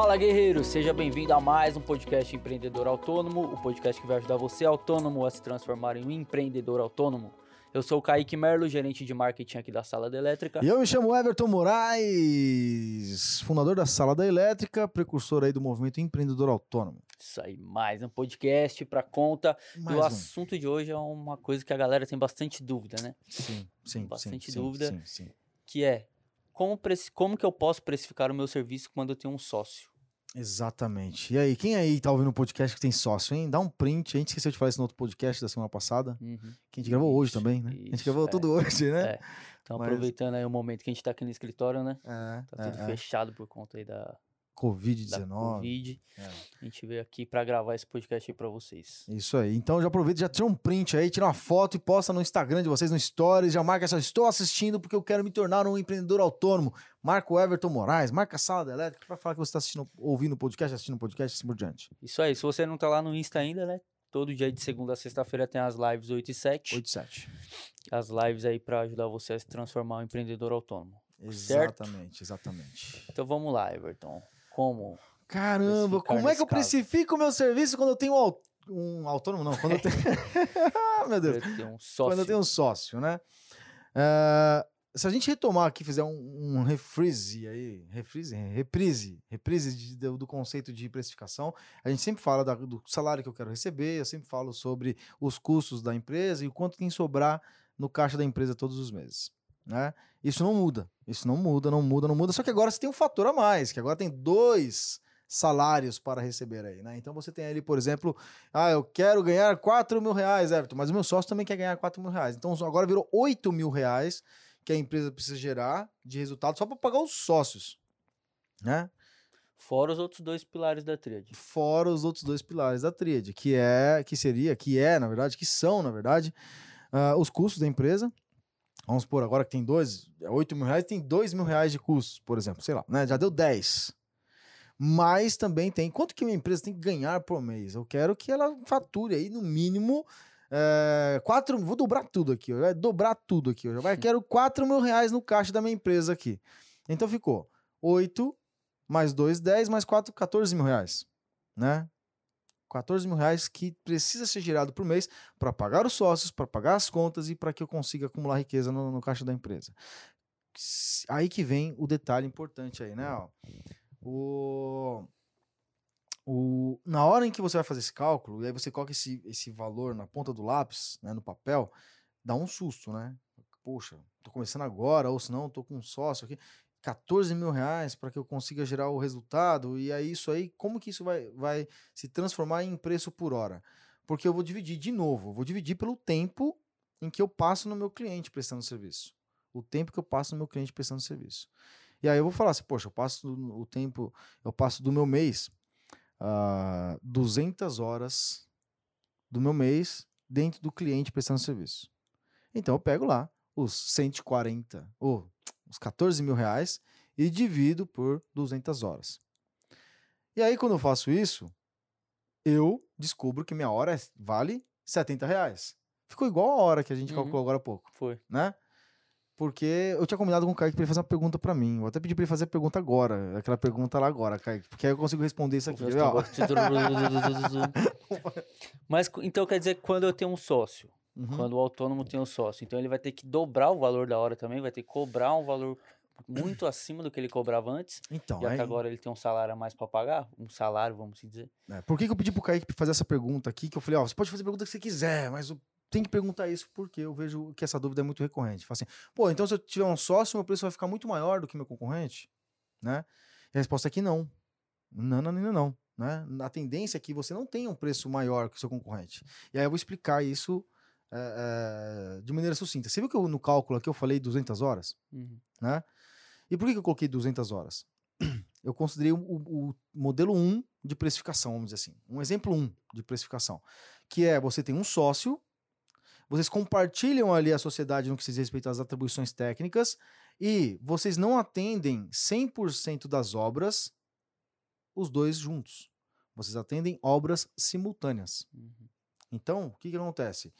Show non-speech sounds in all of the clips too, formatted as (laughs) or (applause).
Fala guerreiro, seja bem-vindo a mais um podcast Empreendedor Autônomo, o podcast que vai ajudar você autônomo a se transformar em um empreendedor autônomo. Eu sou o Kaique Merlo, gerente de marketing aqui da Sala da Elétrica. E eu me chamo Everton Moraes, fundador da Sala da Elétrica, precursor aí do movimento empreendedor autônomo. Isso aí, mais um podcast para conta. Mais e o um. assunto de hoje é uma coisa que a galera tem bastante dúvida, né? Sim, sim, Bastante sim, dúvida. Sim, sim. Que é como, como que eu posso precificar o meu serviço quando eu tenho um sócio? Exatamente. E aí, quem aí tá ouvindo o podcast que tem sócio, hein? Dá um print. A gente esqueceu de falar isso no outro podcast da semana passada. Uhum. Que a gente gravou hoje Isso, também, né? a gente isso, gravou é. tudo hoje, né? É. Então, Mas- aproveitando aí o momento que a gente tá aqui no escritório, né? É, Tá tudo é, é. fechado por conta aí da Covid-19. Covid. É. A gente veio aqui para gravar esse podcast aí para vocês. Isso aí. Então já aproveita, já tira um print aí, tira uma foto e posta no Instagram de vocês, no Stories. Já marca essa, estou assistindo porque eu quero me tornar um empreendedor autônomo. Marca o Everton Moraes, marca a Sala da Elétrica pra falar que você está assistindo, ouvindo o podcast, assistindo o podcast e assim por diante. Isso aí, se você não tá lá no Insta ainda, né? Todo dia de segunda a sexta-feira tem as lives 8 e 7. 87. As lives aí para ajudar você a se transformar em um empreendedor autônomo. Certo? Exatamente, exatamente. Então vamos lá, Everton. Como? Caramba, como é que eu caso. precifico o meu serviço quando eu tenho um, au- autônomo? Não, quando eu tenho. (laughs) Meu Deus. Eu tenho um sócio. Quando eu tenho um sócio, né? É, se a gente retomar aqui, fizer um, um refreeze aí, refreeze, reprise, reprise de- do, do conceito de precificação, a gente sempre fala da- do salário que eu quero receber, eu sempre falo sobre os custos da empresa e o quanto tem que sobrar no caixa da empresa todos os meses. Né? Isso não muda, isso não muda, não muda, não muda. Só que agora você tem um fator a mais, que agora tem dois salários para receber aí, né? Então você tem ali, por exemplo, ah, eu quero ganhar 4 mil reais, Everton, mas o meu sócio também quer ganhar 4 mil reais. Então agora virou 8 mil reais que a empresa precisa gerar de resultado só para pagar os sócios, né? Fora os outros dois pilares da tríade. Fora os outros dois pilares da tríade, que é, que seria, que é, na verdade, que são, na verdade, ah, os custos da empresa. Vamos supor, agora que tem dois, é 8 mil reais, tem 2 mil reais de custos, por exemplo, sei lá, né? Já deu 10. Mas também tem, quanto que minha empresa tem que ganhar por mês? Eu quero que ela fature aí, no mínimo, é, 4, vou dobrar tudo aqui, vai dobrar tudo aqui, eu quero 4 mil reais no caixa da minha empresa aqui. Então ficou 8 mais 2, 10, mais 4, 14 mil reais, né? 14 mil reais que precisa ser gerado por mês para pagar os sócios, para pagar as contas e para que eu consiga acumular riqueza no, no caixa da empresa. Aí que vem o detalhe importante aí, né? ó. O, o, na hora em que você vai fazer esse cálculo, e aí você coloca esse, esse valor na ponta do lápis, né, no papel, dá um susto, né? Poxa, tô começando agora, ou senão tô com um sócio aqui. 14 mil reais para que eu consiga gerar o resultado, e aí isso aí, como que isso vai, vai se transformar em preço por hora? Porque eu vou dividir de novo, vou dividir pelo tempo em que eu passo no meu cliente prestando serviço. O tempo que eu passo no meu cliente prestando serviço. E aí eu vou falar assim, poxa, eu passo o tempo, eu passo do meu mês ah, 200 horas do meu mês dentro do cliente prestando serviço. Então eu pego lá os 140, ou os 14 mil reais e divido por 200 horas. E aí quando eu faço isso, eu descubro que minha hora é- vale 70 reais. Ficou igual a hora que a gente Uhum. calculou agora há pouco Foi. né? Porque eu tinha combinado com o Kaique pra ele fazer uma pergunta pra mim. Vou até pedir pra ele fazer a pergunta agora. Aquela pergunta lá agora, Kaique. Porque aí eu consigo responder isso aqui. (laughs) (laughs) Mas então quer dizer que quando eu tenho um sócio, Uhum. quando o autônomo tem um sócio, então ele vai ter que dobrar o valor da hora também, vai ter que cobrar um valor muito acima do que ele cobrava antes, Então, já aí, que agora ele tem um salário a mais para pagar, um salário, vamos dizer. né, por que, que eu pedi pro Kaique fazer essa pergunta aqui? Que eu falei, ó, você pode fazer a pergunta que você quiser, mas eu tenho que perguntar isso porque eu vejo que essa dúvida é muito recorrente. Fala assim, pô, então se eu tiver um sócio, meu preço vai ficar muito maior do que meu concorrente? Né? E a resposta é que não. Não, não, não, não. Né? A tendência é que você não tenha um preço maior que o seu concorrente. E aí eu vou explicar isso é, é, de maneira sucinta. Você viu que eu, no cálculo aqui eu falei 200 horas? Uhum. né? E por que que eu coloquei 200 horas? (clears throat) Eu considerei o, o modelo 1 de precificação, vamos dizer assim. Um exemplo 1 de precificação. Que é, você tem um sócio, vocês compartilham ali a sociedade no que se diz respeito às atribuições técnicas e vocês não atendem 100% das obras os dois juntos. Vocês atendem obras simultâneas. Uhum. Então, o que, que acontece?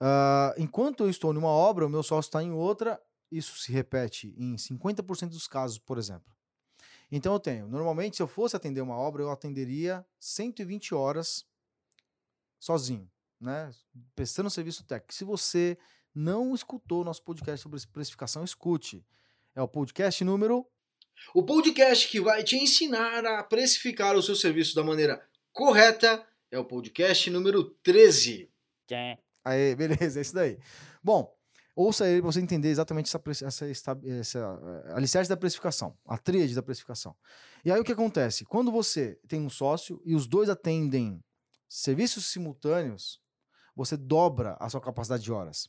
Ah, enquanto eu estou numa obra, o meu sócio está em outra, isso se repete em 50% dos casos, por exemplo. Então eu tenho, normalmente, se eu fosse atender uma obra, eu atenderia 120 horas sozinho, né? Prestando serviço técnico. Se você não escutou o nosso podcast sobre precificação, escute. É o podcast número. O podcast que vai te ensinar a precificar o seu serviço da maneira correta é o podcast número 13. Aí, (laughs) beleza, é isso daí. Bom, ouça ele para você entender exatamente essa, essa, essa, essa eh, alicerce da precificação, a tríade da precificação. E aí o que acontece? Quando você tem um sócio e os dois atendem serviços simultâneos, você dobra a sua capacidade de horas.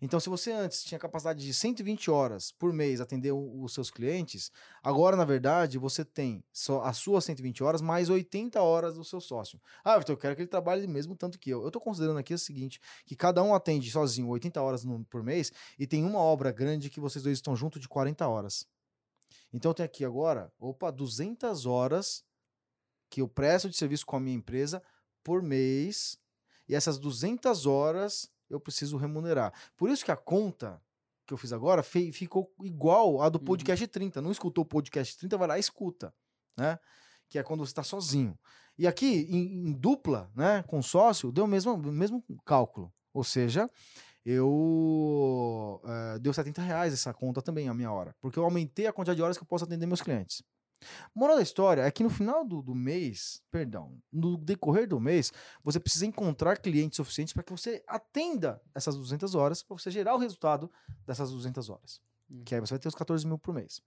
Então, se você antes tinha capacidade de 120 horas por mês atender os seus clientes, agora, na verdade, você tem só as suas 120 horas mais 80 horas do seu sócio. Ah, então eu quero que ele trabalhe mesmo tanto que eu. Eu estou considerando aqui o seguinte, que cada um atende sozinho 80 horas no, por mês e tem uma obra grande que vocês dois estão juntos de 40 horas. Então, eu tenho aqui agora, opa, 200 horas que eu presto de serviço com a minha empresa por mês e essas 200 horas eu preciso remunerar. Por isso que a conta que eu fiz agora ficou igual a do uhum. podcast uhum. 30. Não escutou o podcast 30, vai lá e escuta, né? Que é quando você está sozinho. E aqui, em, em, dupla, né, com sócio, deu o mesmo, mesmo cálculo. Ou seja, eu. É, deu 70 reais essa conta também, a minha hora. Porque eu aumentei a quantidade de horas que eu posso atender meus clientes. Moral da história é que no final do, do mês, perdão, no decorrer do mês, você precisa encontrar clientes suficientes para que você atenda essas 200 horas, para você gerar o resultado dessas 200 horas. Hum. Que aí você vai ter os 14 mil por mês.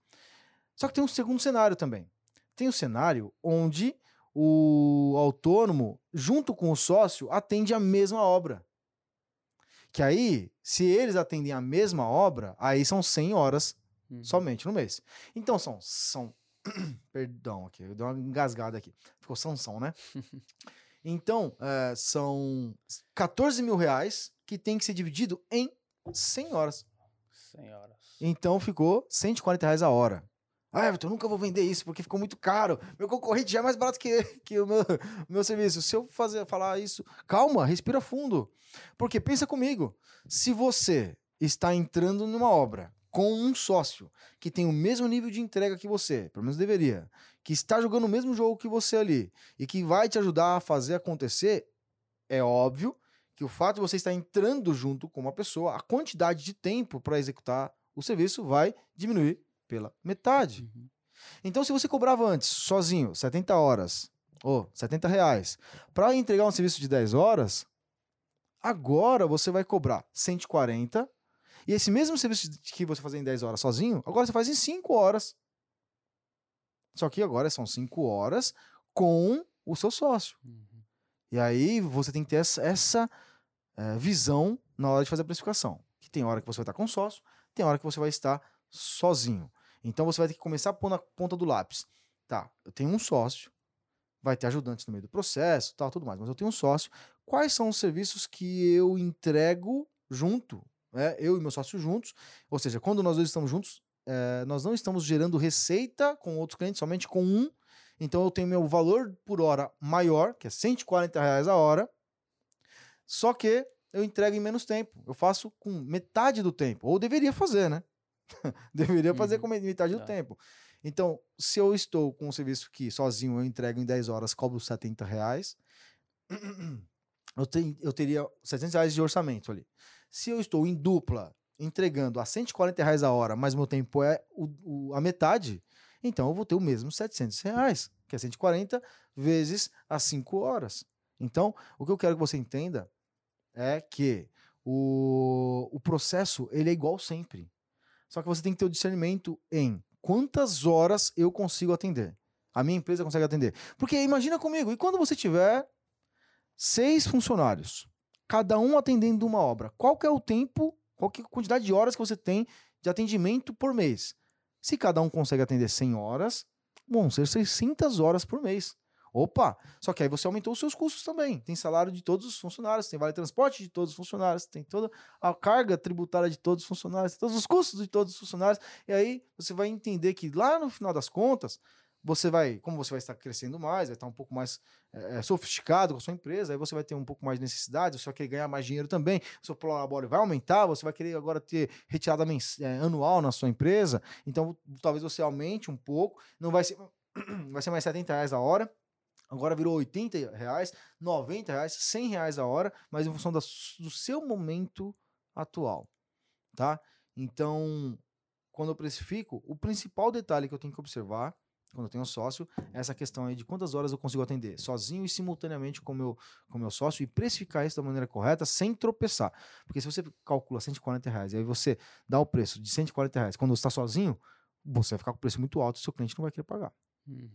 Só que tem um segundo cenário também. Tem o um cenário onde o autônomo, junto com o sócio, atende a mesma obra. Que aí, se eles atendem a mesma obra, aí são 100 horas uhum. somente no mês. Então são, são (coughs) Perdão, aqui, eu dei uma engasgada aqui. Ficou Sansão, né? (laughs) então, é, são 14 mil reais que tem que ser dividido em 100 horas. 100 horas. Então ficou 140 reais a hora. Ah, Everton, nunca vou vender isso porque ficou muito caro. Meu concorrente já é mais barato que, que o meu, (laughs) meu serviço. Se eu fazer, falar isso, calma, respira fundo. Porque pensa comigo, se você está entrando numa obra com um sócio que tem o mesmo nível de entrega que você, pelo menos deveria, que está jogando o mesmo jogo que você ali e que vai te ajudar a fazer acontecer, é óbvio que o fato de você estar entrando junto com uma pessoa, a quantidade de tempo para executar o serviço vai diminuir pela metade. Uhum. Então, se você cobrava antes, sozinho, 70 horas ou 70 reais, para entregar um serviço de 10 horas, agora você vai cobrar 140 e esse mesmo serviço que você fazia em 10 horas sozinho, agora você faz em 5 horas. Só que agora são 5 horas com o seu sócio. Uhum. E aí você tem que ter essa, essa é, visão na hora de fazer a precificação. Que tem hora que você vai estar com sócio, tem hora que você vai estar sozinho. Então você vai ter que começar a pôr na ponta do lápis. Tá, eu tenho um sócio, vai ter ajudantes no meio do processo, tal, tudo mais, mas eu tenho um sócio. Quais são os serviços que eu entrego junto né, eu e meu sócio juntos. Ou seja, quando nós dois estamos juntos, é, nós não estamos gerando receita com outros clientes, somente com um. Então eu tenho meu valor por hora maior, que é 140 reais a hora. Só que eu entrego em menos tempo. Eu faço com metade do tempo. Ou deveria fazer, né? (laughs) deveria fazer uhum. com metade do é. tempo. Então, se eu estou com um serviço que sozinho eu entrego em 10 horas, cobro 70 reais, (clears throat) eu, tenho, eu teria 700 reais de orçamento ali. Se eu estou em dupla entregando a 140 reais a hora, mas meu tempo é o, o, a metade, então eu vou ter o mesmo 700 reais, que é 140 vezes as 5 horas. Então, o que eu quero que você entenda é que o, o processo ele é igual sempre. Só que você tem que ter o discernimento em quantas horas eu consigo atender. A minha empresa consegue atender. Porque imagina comigo, e quando você tiver seis funcionários, cada um atendendo uma obra. Qual que é o tempo, qual que é a quantidade de horas que você tem de atendimento por mês? Se cada um consegue atender 100 horas, vão ser 600 horas por mês. Opa! Só que aí você aumentou os seus custos também. Tem salário de todos os funcionários, tem vale transporte de todos os funcionários, tem toda a carga tributária de todos os funcionários, todos os custos de todos os funcionários. E aí você vai entender que lá no final das contas, você vai, como você vai estar crescendo mais, vai estar um pouco mais é, sofisticado com a sua empresa, aí você vai ter um pouco mais de necessidade, você vai querer ganhar mais dinheiro também, seu prolabore vai aumentar, você vai querer agora ter retirada é, anual na sua empresa, então talvez você aumente um pouco, não vai ser, (clears throat) vai ser mais 70 reais a hora, agora virou 80 reais, 90 reais, 100 reais a hora, mas em função da, do seu momento atual, tá? Então, quando eu precifico, o principal detalhe que eu tenho que observar quando eu tenho um sócio, é essa questão aí de quantas horas eu consigo atender sozinho e simultaneamente com meu, o meu sócio e precificar isso da maneira correta sem tropeçar. Porque se você calcula 140 reais e aí você dá o preço de 140 reais quando você está sozinho, você vai ficar com o preço muito alto e seu cliente não vai querer pagar. Uhum.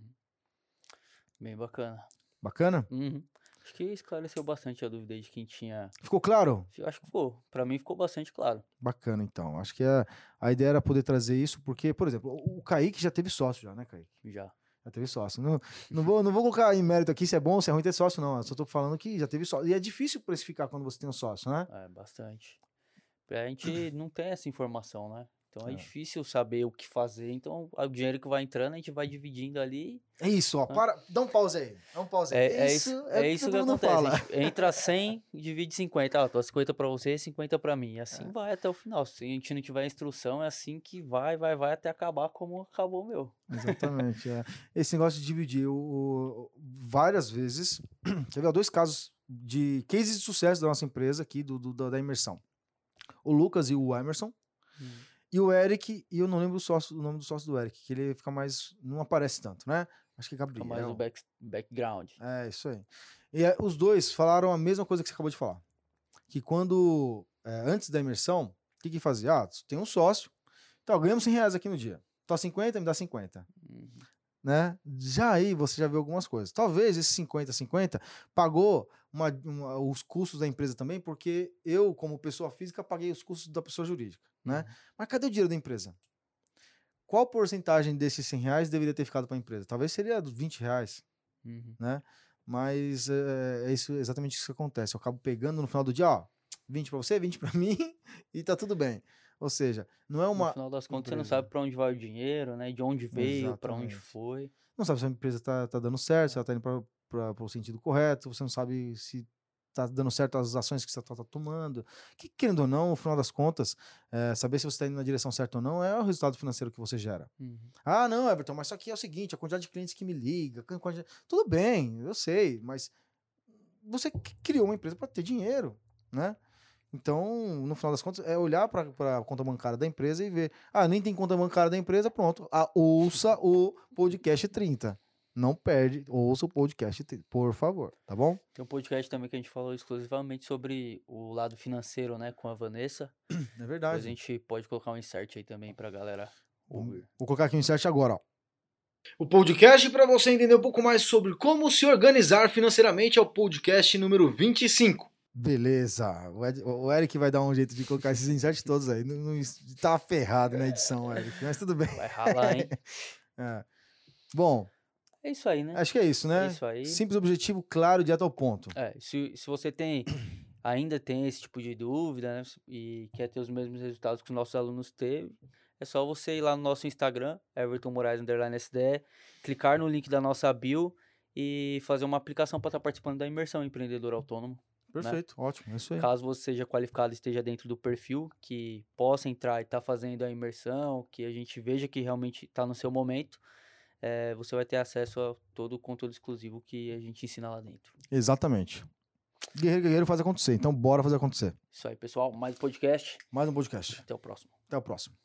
Bem bacana. Bacana? Uhum. Acho que esclareceu bastante a dúvida de quem tinha. Ficou claro? Acho que ficou. Para mim ficou bastante claro. Bacana, então. Acho que a, a ideia era poder trazer isso, porque, por exemplo, o, o Kaique já teve sócio, já, né, Kaique? Já. Já teve sócio. Não, não, vou, não vou colocar em mérito aqui se é bom ou se é ruim ter sócio, não. Eu só tô falando que já teve sócio. E é difícil precificar quando você tem um sócio, né? É, bastante. A gente não tem essa informação, né? Então é, é, difícil saber o que fazer. Então, o dinheiro que vai entrando, a gente vai dividindo ali. É isso, ó. Para, dá um pause aí. Dá um pause aí. É, é isso, é, é isso que acontece. Fala. entra 100, divide 50. Ó, tô 50 para você, 50 para mim. E assim é. vai até o final. Se a gente não tiver instrução, é assim que vai, vai, vai até acabar como acabou o meu. Exatamente. é. Esse negócio de dividir, o, várias vezes, (clears throat) teve dois casos de cases de sucesso da nossa empresa aqui, do, do da imersão. O Lucas e o Emerson. Hum e o Eric, e eu não lembro o, sócio, o nome do sócio do Eric, que ele fica mais. não aparece tanto, né? Acho que é Gabriel. Fica mais o back, background. É, isso aí. E é, os dois falaram a mesma coisa que você acabou de falar. Que quando. É, antes da imersão, o que, que fazia? Ah, tem um sócio. Então, ganhamos 100 reais aqui no dia. Tô 50, me dá 50. Uhum. Né? Já aí você já viu algumas coisas. Talvez esse 50, 50 pagou uma, uma, os custos da empresa também, porque eu, como pessoa física, paguei os custos da pessoa jurídica né? Uhum. Mas cadê o dinheiro da empresa? Qual porcentagem desses 100 reais deveria ter ficado para a empresa? Talvez seria 20 reais, uhum. né? Mas é, é, isso, exatamente isso que acontece. Eu acabo pegando no final do dia, ó, 20 para você, 20 para (laughs) mim e tá tudo bem. Ou seja, não é uma. No final das contas, empresa. você não sabe para onde vai o dinheiro, né? De onde veio, para onde foi. Não sabe se a empresa tá, tá dando certo, se ela tá indo para o sentido correto, você não sabe se está dando certo as ações que você está tá tomando. Que, querendo ou não, no final das contas, é, saber se você está indo na direção certa ou não é o resultado financeiro que você gera. Uhum. Ah, não, Everton, mas só que é o seguinte: a quantidade de clientes que me liga, quantidade... tudo bem, eu sei, mas você criou uma empresa para ter dinheiro, né? Então, no final das contas, é olhar para a conta bancária da empresa e ver. Ah, nem tem conta bancária da empresa, pronto. Ah, ouça o podcast 30 não perde, ouça o podcast, por favor, tá bom? Tem um podcast também que a gente falou exclusivamente sobre o lado financeiro, né, com a Vanessa. É verdade. Depois a gente pode colocar um insert aí também pra galera ouvir. Vou colocar aqui um insert agora, ó. O podcast para você entender um pouco mais sobre como se organizar financeiramente é o podcast número 25. Beleza. O, Ed, o Eric vai dar um jeito de colocar esses inserts (laughs) todos aí. Não, não, tá ferrado na edição, Eric. Mas tudo bem. Vai ralar, hein? (laughs) é. Bom, é isso aí, né? Acho que é isso, né? É isso aí. Simples, objetivo, claro, direto ao ponto. É, se, se você tem, ainda tem esse tipo de dúvida, né? E quer ter os mesmos resultados que os nossos alunos teve, é só você ir lá no nosso Instagram, Everton Moraes Underline SDE, clicar no link da nossa bio e fazer uma aplicação para estar tá participando da imersão empreendedor autônomo. Né? Perfeito, né? ótimo, é isso aí. Caso você seja qualificado e esteja dentro do perfil, que possa entrar e estar tá fazendo a imersão, que a gente veja que realmente está no seu momento, é, você vai ter acesso a todo o conteúdo exclusivo que a gente ensina lá dentro. Exatamente. Guerreiro Guerreiro faz acontecer. Então, bora fazer acontecer. Isso aí, pessoal. Mais um podcast. Mais um podcast. Até o próximo. Até o próximo.